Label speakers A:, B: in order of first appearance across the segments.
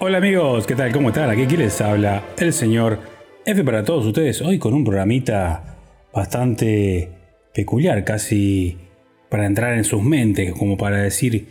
A: Hola amigos, ¿qué tal? ¿Cómo están? Aquí, aquí les habla el señor F para todos ustedes. Hoy con un programita bastante peculiar, casi para entrar en sus mentes, como para decir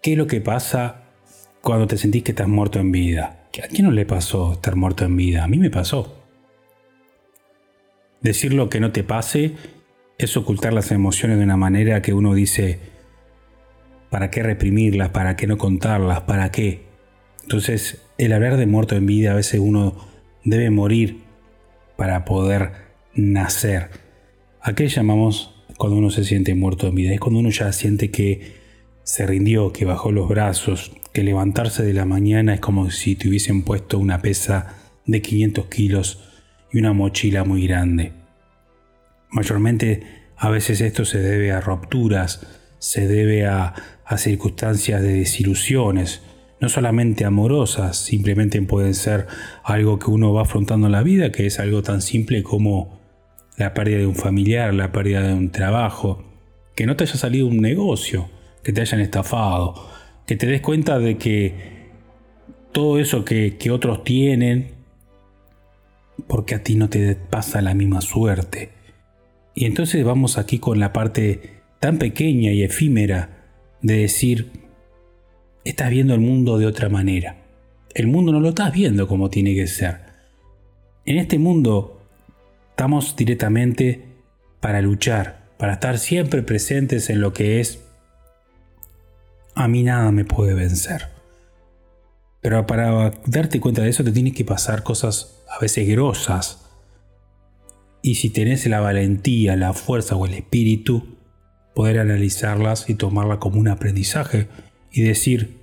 A: qué es lo que pasa cuando te sentís que estás muerto en vida. ¿A quién no le pasó estar muerto en vida? A mí me pasó. Decir lo que no te pase es ocultar las emociones de una manera que uno dice, ¿para qué reprimirlas? ¿Para qué no contarlas? ¿Para qué? Entonces, el hablar de muerto en vida, a veces uno debe morir para poder nacer. ¿A qué llamamos cuando uno se siente muerto en vida? Es cuando uno ya siente que se rindió, que bajó los brazos, que levantarse de la mañana es como si te hubiesen puesto una pesa de 500 kilos y una mochila muy grande. Mayormente a veces esto se debe a rupturas, se debe a, a circunstancias de desilusiones, no solamente amorosas, simplemente pueden ser algo que uno va afrontando en la vida, que es algo tan simple como la pérdida de un familiar, la pérdida de un trabajo, que no te haya salido un negocio, que te hayan estafado, que te des cuenta de que todo eso que, otros tienen, porque a ti no te pasa la misma suerte. Y entonces vamos aquí con la parte tan pequeña y efímera de decir, estás viendo el mundo de otra manera. El mundo no lo estás viendo como tiene que ser. En este mundo estamos directamente para luchar, para estar siempre presentes en lo que es a mí nada me puede vencer. Pero para darte cuenta de eso te tienes que pasar cosas a veces grosas. Y si tenés la valentía, la fuerza o el espíritu, poder analizarlas y tomarlas como un aprendizaje y decir,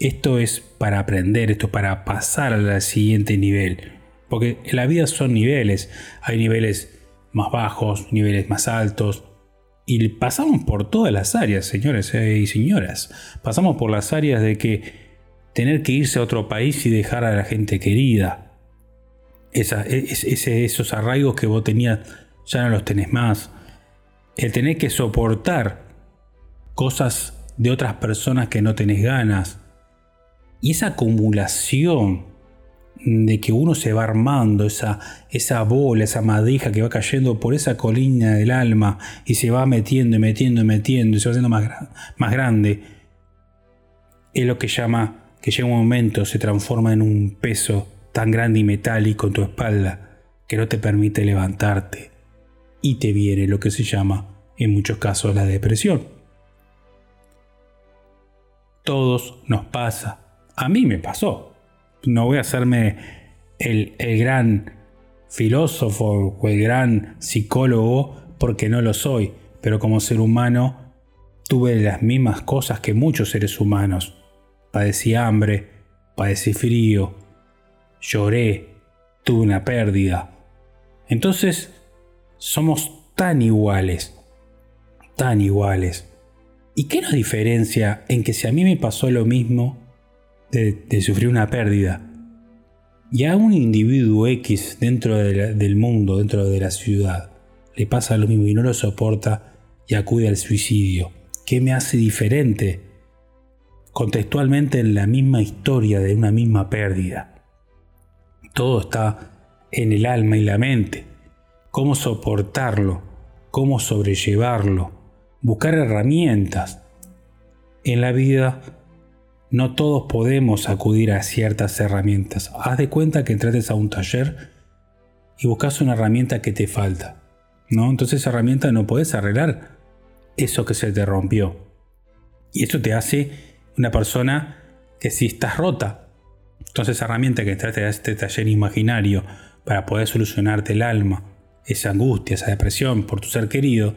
A: esto es para aprender, esto es para pasar al siguiente nivel. Porque en la vida son niveles, hay niveles más bajos, niveles más altos. Y pasamos por todas las áreas, señores eh, y señoras. Pasamos por las áreas de que tener que irse a otro país y dejar a la gente querida. E, esos arraigos que vos tenías ya no los tenés más. El tener que soportar cosas de otras personas que no tenés ganas y esa acumulación de que uno se va armando, esa, esa bola, esa madeja que va cayendo por esa colina del alma y se va metiendo y metiendo y metiendo y se va haciendo más, más grande, es lo que llama que llega un momento, se transforma en un peso tan grande y metálico en tu espalda que no te permite levantarte y te viene lo que se llama en muchos casos la depresión. Todos nos pasa a mí me pasó. No voy a hacerme el, gran filósofo o el gran psicólogo porque no lo soy, pero como ser humano tuve las mismas cosas que muchos seres humanos. Padecí hambre, padecí frío, lloré, tuve una pérdida. Entonces, somos tan iguales, tan iguales. ¿Y qué nos diferencia en que si a mí me pasó lo mismo, de, sufrir una pérdida. Y a un individuo X dentro del mundo, dentro de la ciudad, le pasa lo mismo y no lo soporta y acude al suicidio. ¿Qué me hace diferente? Contextualmente en la misma historia de una misma pérdida. Todo está en el alma y la mente. Cómo soportarlo, cómo sobrellevarlo, buscar herramientas. En la vida no todos podemos acudir a ciertas herramientas. Haz de cuenta que entrates a un taller y buscas una herramienta que te falta. ¿no? Entonces esa herramienta no puedes arreglar eso que se te rompió. Y eso te hace una persona que si estás rota. Entonces esa herramienta que entraste a este taller imaginario para poder solucionarte el alma, esa angustia, esa depresión por tu ser querido,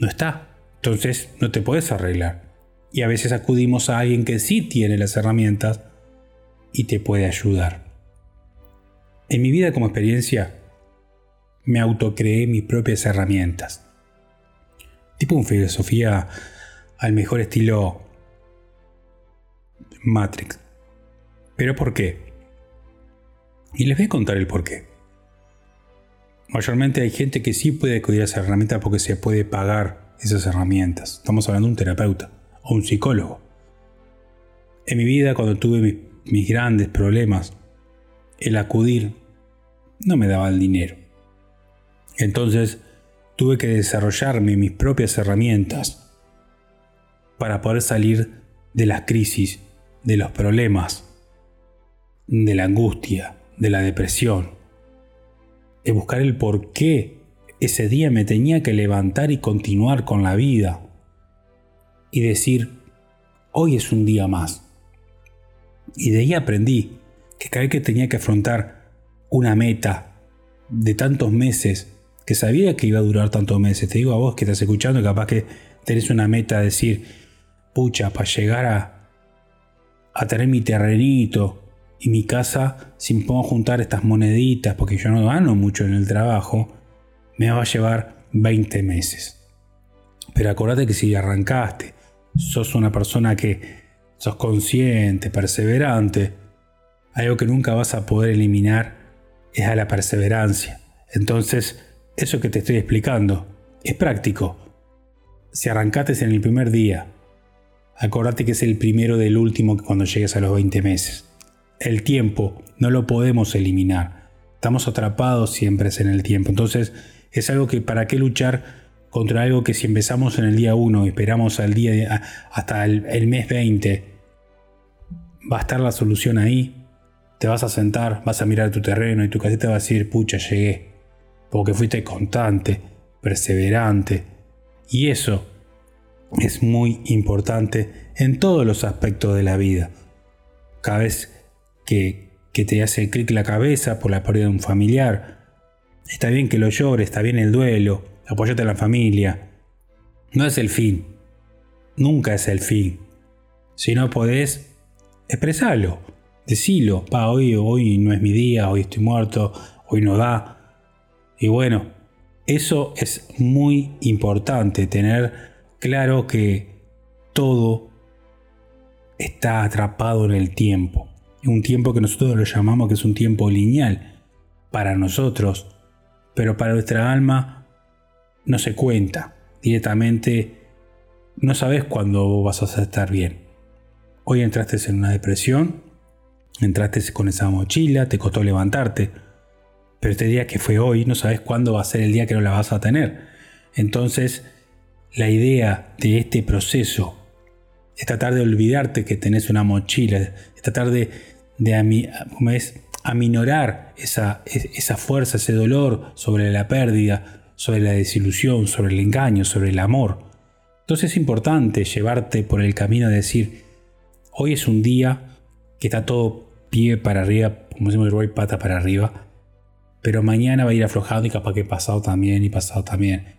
A: no está. Entonces no te puedes arreglar y a veces acudimos a alguien que sí tiene las herramientas y te puede ayudar. En mi vida como experiencia, me autocreé mis propias herramientas. Tipo una filosofía al mejor estilo Matrix. ¿Pero por qué? Y les voy a contar el por qué. Mayormente hay gente que sí puede acudir a esa herramienta porque se puede pagar esas herramientas. Estamos hablando de un terapeuta o un psicólogo. En mi vida, cuando tuve mis, grandes problemas, el acudir no me daba el dinero. Entonces tuve que desarrollarme mis propias herramientas para poder salir de las crisis, de los problemas, de la angustia, de la depresión, de buscar el por qué ese día me tenía que levantar y continuar con la vida y decir, hoy es un día más. Y de ahí aprendí que cada vez que tenía que afrontar una meta de tantos meses, que sabía que iba a durar tantos meses, te digo a vos que estás escuchando, capaz que tenés una meta de decir, pucha, para llegar a, a tener mi terrenito y mi casa, si me juntar estas moneditas, porque yo no gano mucho en el trabajo, me va a llevar 20 meses. Pero acordate que si arrancaste, sos una persona que sos consciente, perseverante, algo que nunca vas a poder eliminar es a la perseverancia. Entonces, eso que te estoy explicando es práctico. Si arrancaste en el primer día, acordate que es el primero del último cuando llegues a los 20 meses. El tiempo no lo podemos eliminar. Estamos atrapados siempre en el tiempo. Entonces, es algo que para qué luchar contra algo que si empezamos en el día 1 y esperamos al día hasta el, mes 20, va a estar la solución ahí te vas a sentar, vas a mirar tu terreno y tu casita va a decir, pucha, llegué. Porque fuiste constante, perseverante. Y eso es muy importante en todos los aspectos de la vida. Cada vez que, que te hace clic la cabeza por la pérdida de un familiar, está bien que lo llores, está bien el duelo, apoyate a la familia. No es el fin. Nunca es el fin. Si no podés, expresalo decilo, pa, hoy, hoy no es mi día, hoy estoy muerto, hoy no da. Y bueno, eso es muy importante, tener claro que todo está atrapado en el tiempo. Un tiempo que nosotros lo llamamos que es un tiempo lineal para nosotros, pero para nuestra alma no se cuenta. Directamente no sabes cuándo vas a estar bien. Hoy entraste en una depresión, Entraste con esa mochila, te costó levantarte, pero este día que fue hoy no sabes cuándo va a ser el día que no la vas a tener. Entonces, la idea de este proceso es tratar de olvidarte que tenés una mochila, es tratar de, es? aminorar esa, esa fuerza, ese dolor sobre la pérdida, sobre la desilusión, sobre el engaño, sobre el amor. Entonces es importante llevarte por el camino de decir, hoy es un día que está todo pie para arriba, como decimos Roy, pata para arriba. Pero mañana va a ir aflojado y capaz que pasado también y pasado también.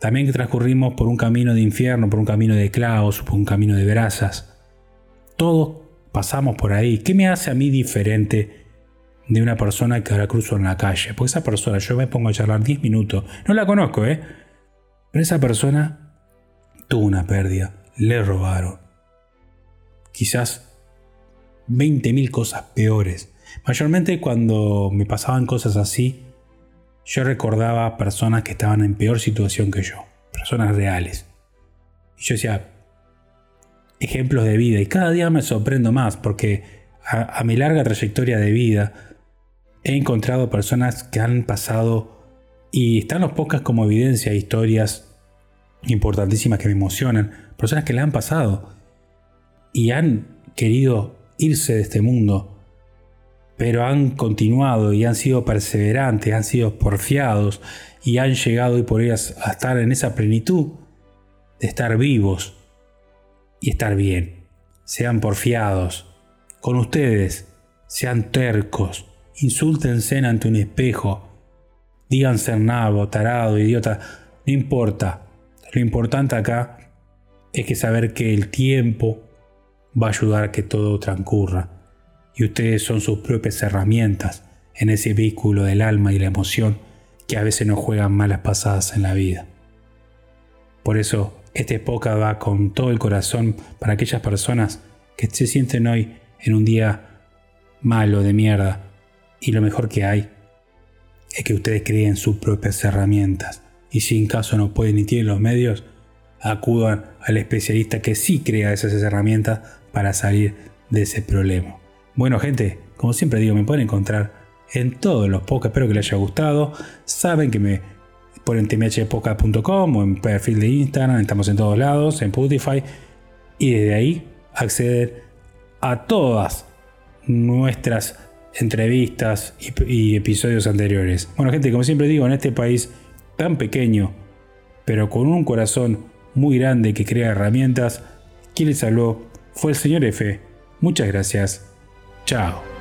A: También que transcurrimos por un camino de infierno, por un camino de clavos, por un camino de brasas. Todos pasamos por ahí. ¿Qué me hace a mí diferente de una persona que ahora cruzo en la calle? Porque esa persona, yo me pongo a charlar 10 minutos, no la conozco, ¿eh? Pero esa persona tuvo una pérdida, le robaron. Quizás 20.000 cosas peores. Mayormente cuando me pasaban cosas así, yo recordaba personas que estaban en peor situación que yo, personas reales. Y yo decía, ejemplos de vida, y cada día me sorprendo más porque a, mi larga trayectoria de vida he encontrado personas que han pasado y están los pocas como evidencia, historias importantísimas que me emocionan, personas que le han pasado y han querido irse de este mundo, pero han continuado y han sido perseverantes, han sido porfiados y han llegado y por ellas a estar en esa plenitud de estar vivos y estar bien. Sean porfiados con ustedes, sean tercos, insúltense ante un espejo, díganse nabo, tarado, idiota, no importa. Lo importante acá es que saber que el tiempo va a ayudar a que todo transcurra. Y ustedes son sus propias herramientas en ese vehículo del alma y la emoción que a veces nos juegan malas pasadas en la vida. Por eso, este época va con todo el corazón para aquellas personas que se sienten hoy en un día malo de mierda y lo mejor que hay es que ustedes creen sus propias herramientas y si en caso no pueden ni tienen los medios, acudan al especialista que sí crea esas herramientas para salir de ese problema. Bueno gente, como siempre digo, me pueden encontrar en todos los podcasts, espero que les haya gustado. Saben que me ponen tmhpodcast.com o en perfil de Instagram, estamos en todos lados, en Spotify, y desde ahí acceder a todas nuestras entrevistas y, episodios anteriores. Bueno, gente, como siempre digo, en este país tan pequeño, pero con un corazón muy grande que crea herramientas, quien les habló fue el señor F. Muchas gracias. Chao.